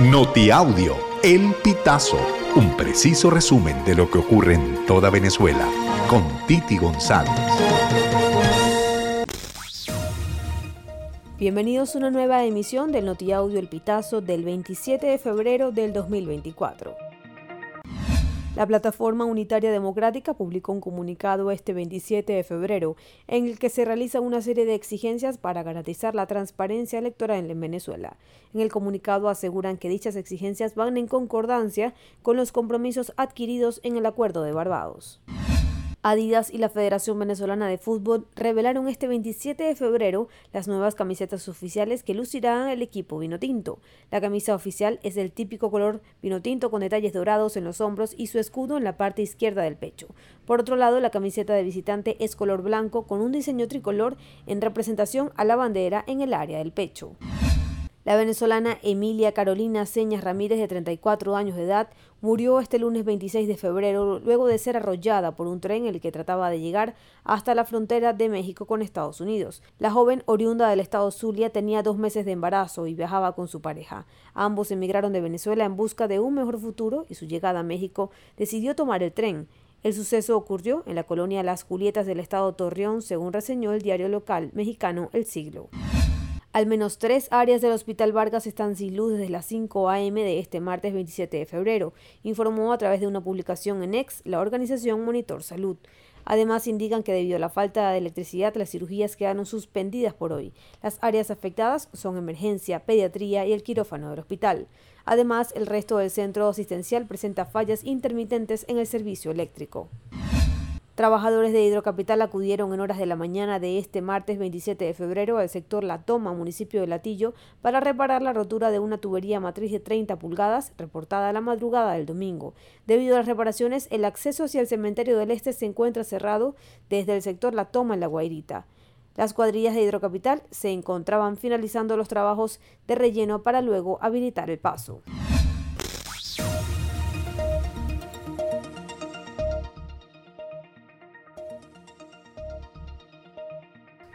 Notiaudio, El Pitazo, un preciso resumen de lo que ocurre en toda Venezuela, con Titi González. Bienvenidos a una nueva emisión del Notiaudio El Pitazo del 27 de febrero del 2024. La Plataforma Unitaria Democrática publicó un comunicado este 27 de febrero en el que se realiza una serie de exigencias para garantizar la transparencia electoral en Venezuela. En el comunicado aseguran que dichas exigencias van en concordancia con los compromisos adquiridos en el Acuerdo de Barbados. Adidas y la Federación Venezolana de Fútbol revelaron este 27 de febrero las nuevas camisetas oficiales que lucirá el equipo vinotinto. La camisa oficial es del típico color vinotinto con detalles dorados en los hombros y su escudo en la parte izquierda del pecho. Por otro lado, la camiseta de visitante es color blanco con un diseño tricolor en representación a la bandera en el área del pecho. La venezolana Emilia Carolina Señas Ramírez, de 34 años de edad, murió este lunes 26 de febrero luego de ser arrollada por un tren en el que trataba de llegar hasta la frontera de México con Estados Unidos. La joven, oriunda del estado Zulia, tenía dos meses de embarazo y viajaba con su pareja. Ambos emigraron de Venezuela en busca de un mejor futuro y su llegada a México decidió tomar el tren. El suceso ocurrió en la colonia Las Julietas del estado Torreón, según reseñó el diario local mexicano El Siglo. Al menos tres áreas del Hospital Vargas están sin luz desde las 5 a.m. de este martes 27 de febrero, informó a través de una publicación en Ex la organización Monitor Salud. Además, indican que debido a la falta de electricidad, las cirugías quedaron suspendidas por hoy. Las áreas afectadas son emergencia, pediatría y el quirófano del hospital. Además, el resto del centro asistencial presenta fallas intermitentes en el servicio eléctrico. Trabajadores de Hidrocapital acudieron en horas de la mañana de este martes 27 de febrero al sector La Toma, municipio de Latillo, para reparar la rotura de una tubería matriz de 30 pulgadas reportada a la madrugada del domingo. Debido a las reparaciones, el acceso hacia el cementerio del Este se encuentra cerrado desde el sector La Toma en La Guairita. Las cuadrillas de Hidrocapital se encontraban finalizando los trabajos de relleno para luego habilitar el paso.